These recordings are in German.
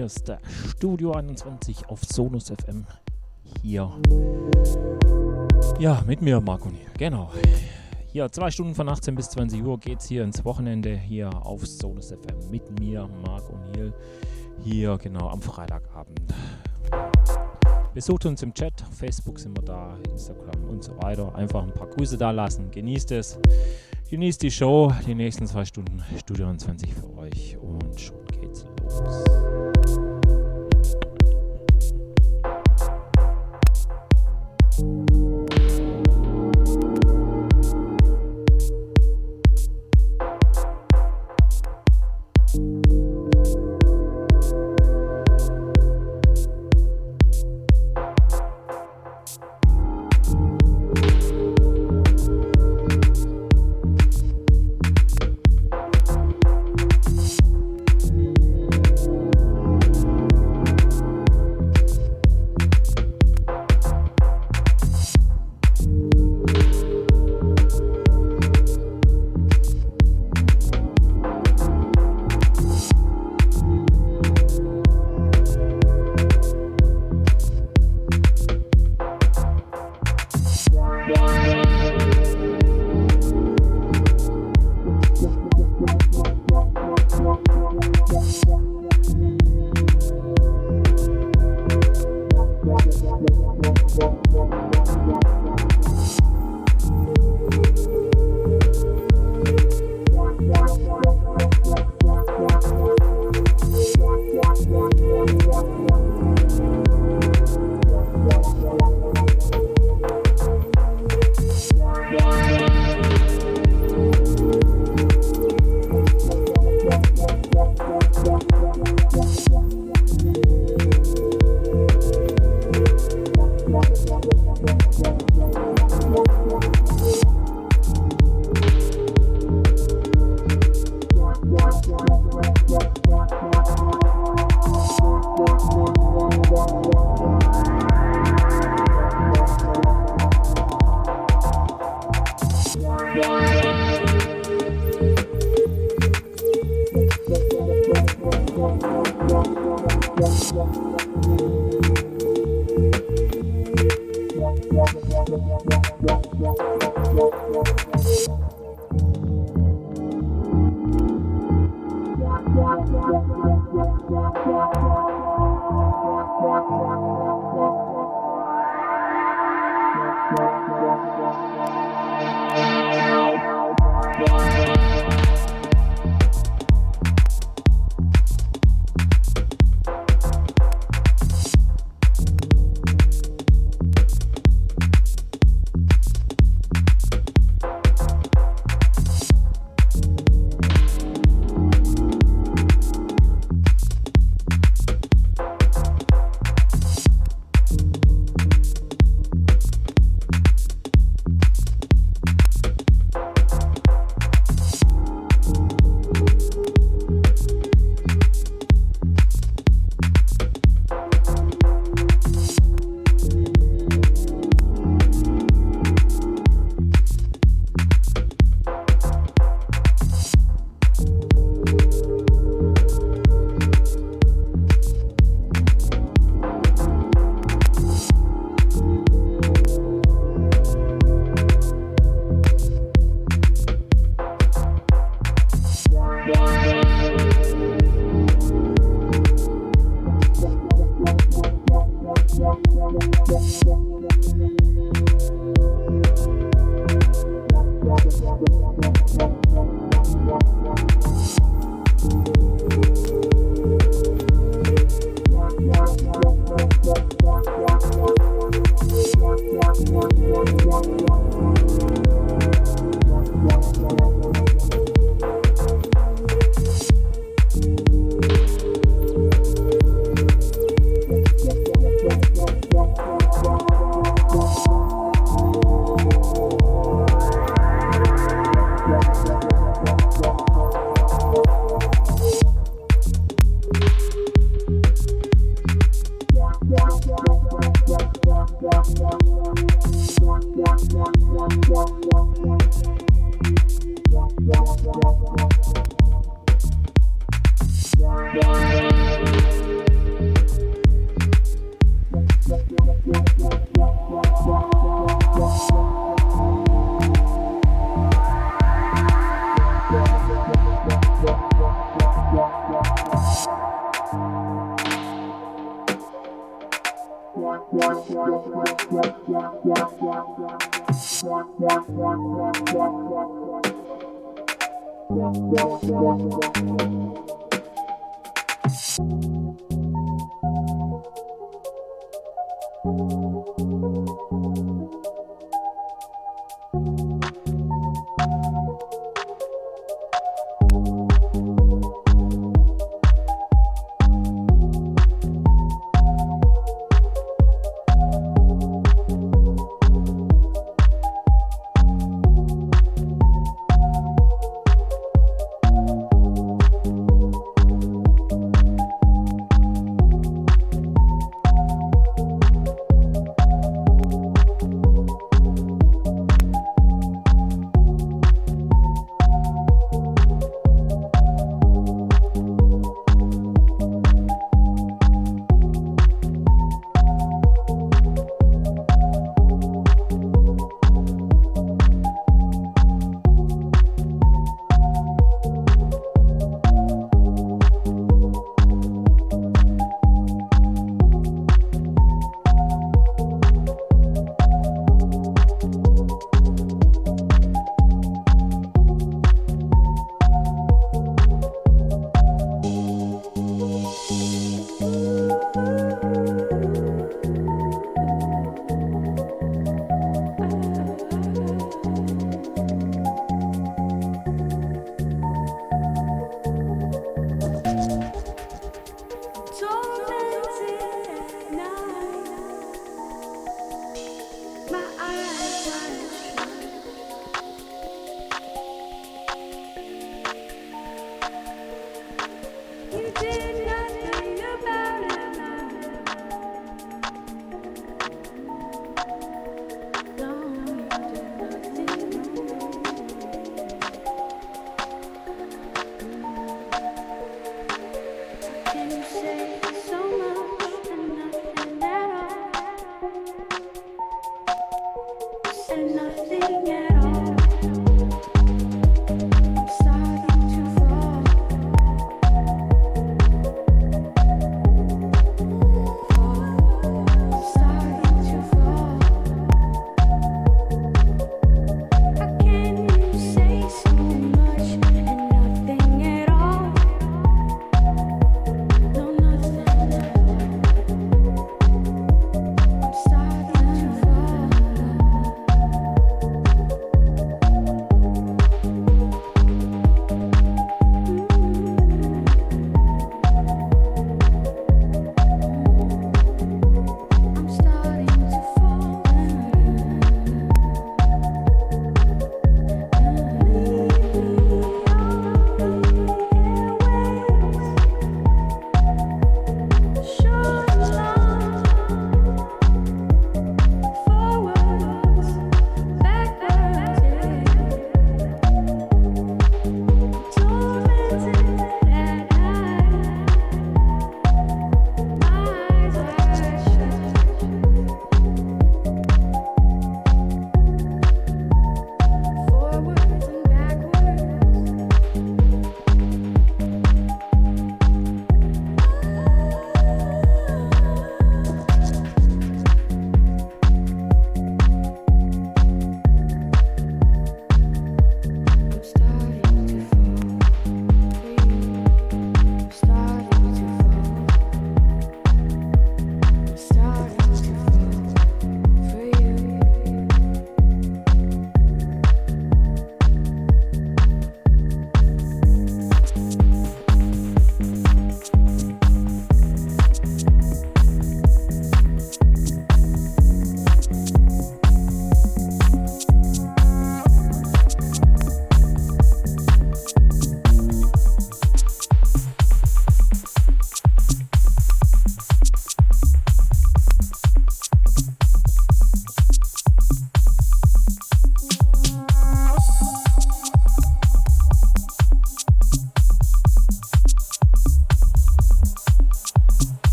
hier ist der Studio 21 auf Sonus FM. Hier. Ja, mit mir, Marco Niel. Genau. Hier, zwei Stunden von 18 bis 20 Uhr geht es hier ins Wochenende hier auf Sonus FM mit mir, Marco Niel. Hier, genau, am Freitagabend. Besucht uns im Chat, Facebook sind wir da, Instagram und so weiter. Einfach ein paar Grüße da lassen. Genießt es. Genießt die Show, die nächsten zwei Stunden Studio 21 für euch und schon geht's Thank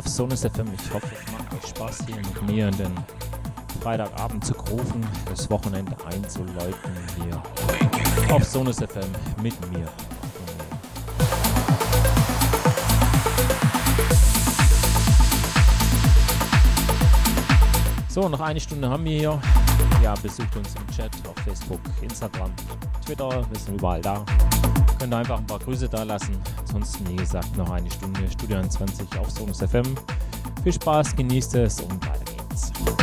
auf Sonus FM. Ich hoffe, es macht euch Spaß, hier mit mir in den Freitagabend zu rufen, das Wochenende einzuläuten hier auf Sonus FM mit mir. So, noch eine Stunde haben wir hier. Ja, besucht uns im Chat auf Facebook, Instagram, Twitter, wir sind überall da. Könnt ihr einfach ein paar Grüße da lassen. Ansonsten, wie gesagt, noch eine Stunde Studio 20 auf Sonus FM. Viel Spaß, genießt es und weiter geht's.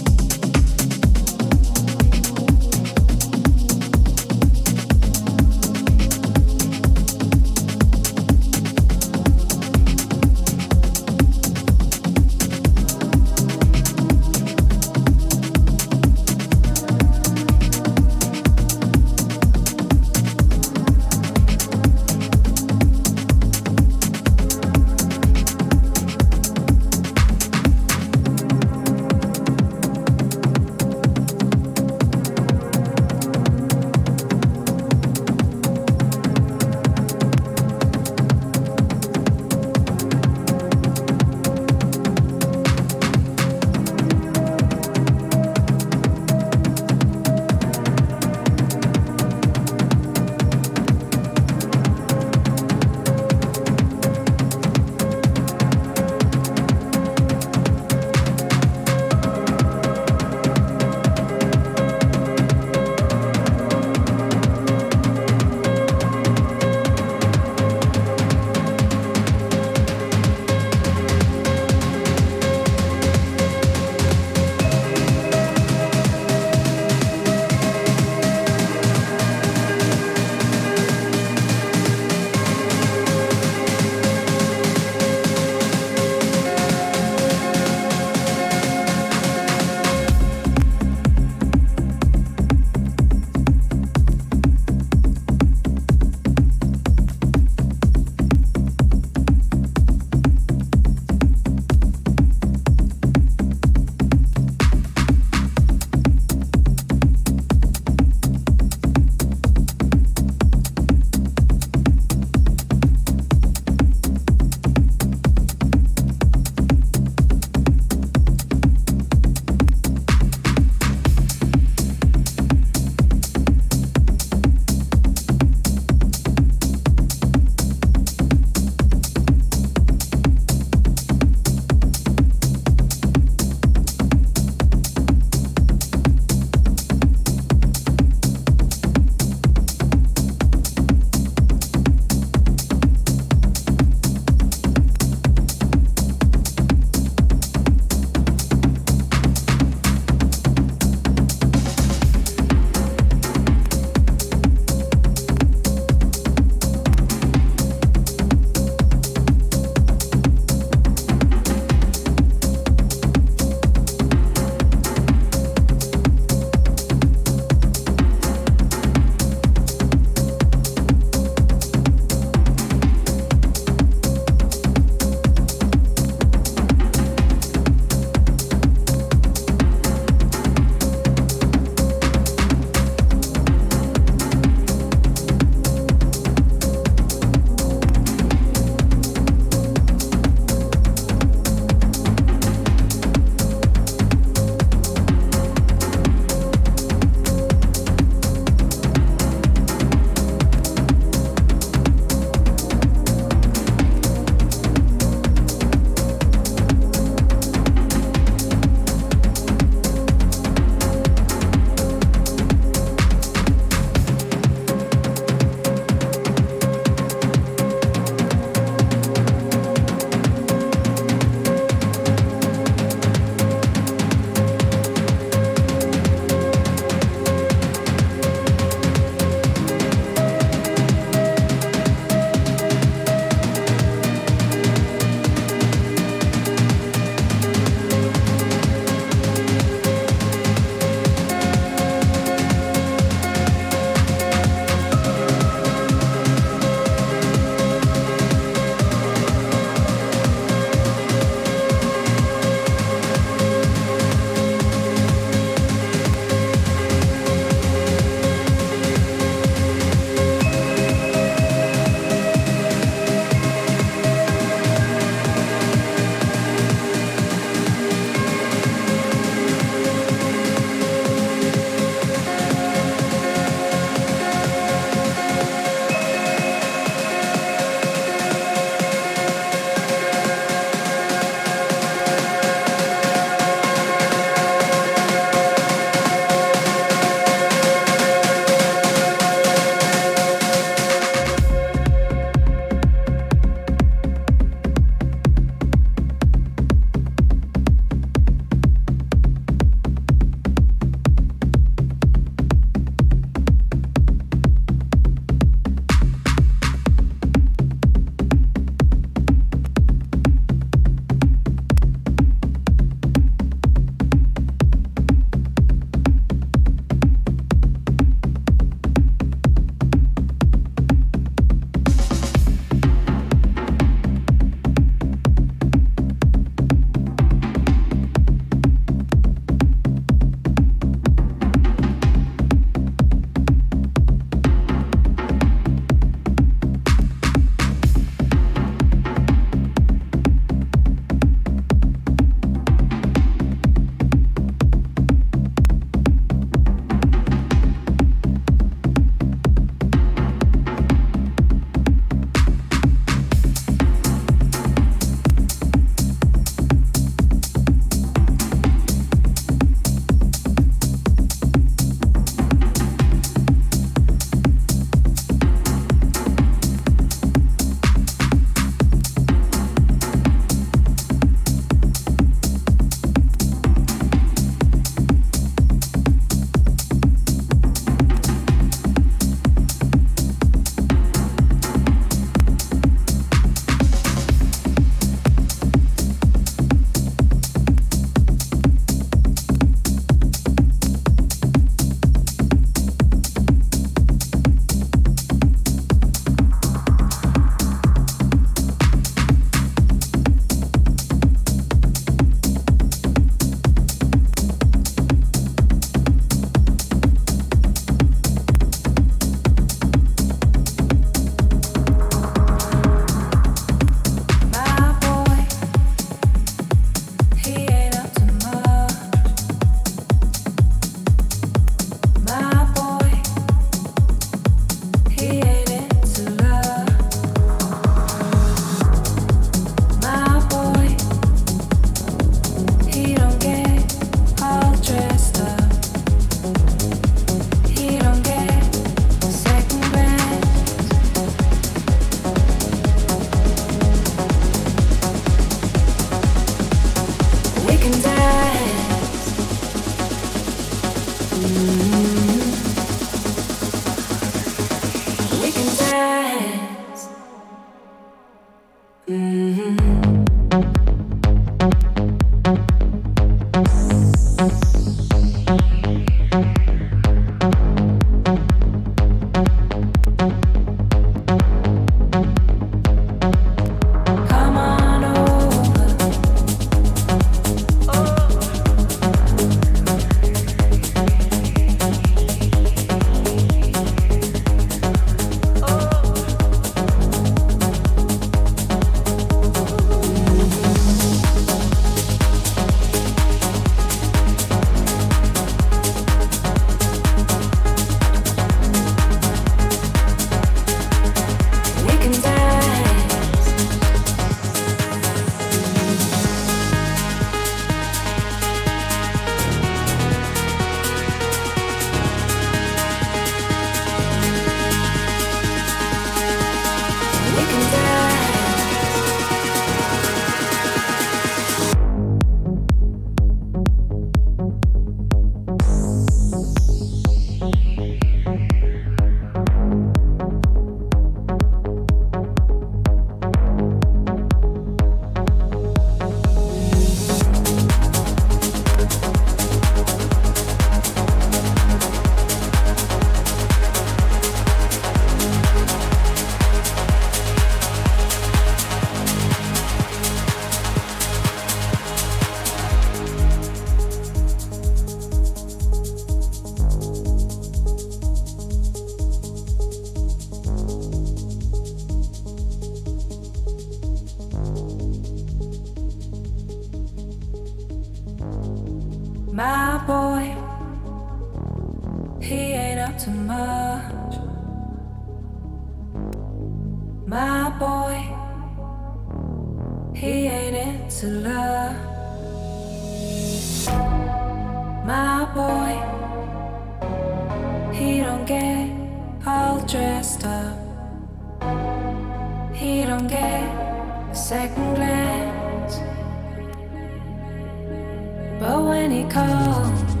But when he calls,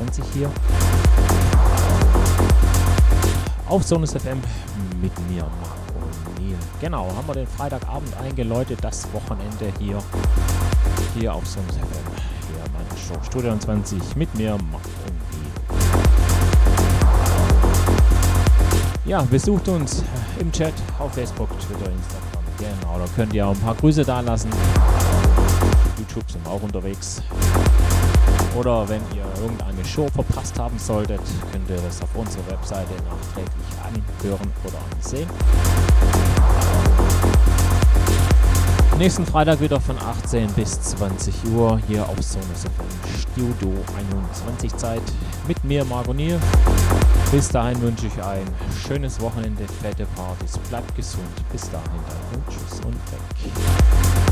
21 hier auf Sonus FM mit mir, Marco Neil. Genau, haben wir den Freitagabend eingeläutet, das Wochenende hier, hier auf Sonus FM. Hier meine Show Studio 20 mit mir, Marco Neil. Ja, besucht uns im Chat auf Facebook, Twitter, Instagram. Genau, da könnt ihr auch ein paar Grüße da lassen. YouTube sind wir auch unterwegs. Oder wenn ihr irgendeine Show verpasst haben solltet, könnt ihr das auf unserer Webseite nachträglich anhören oder ansehen. Nächsten Freitag wieder von 18 bis 20 Uhr hier auf Sonus Studio 21 Zeit mit mir, Margot Niel. Bis dahin wünsche ich ein schönes Wochenende, fette Partys, bleibt gesund. Bis dahin, dann tschüss und weg.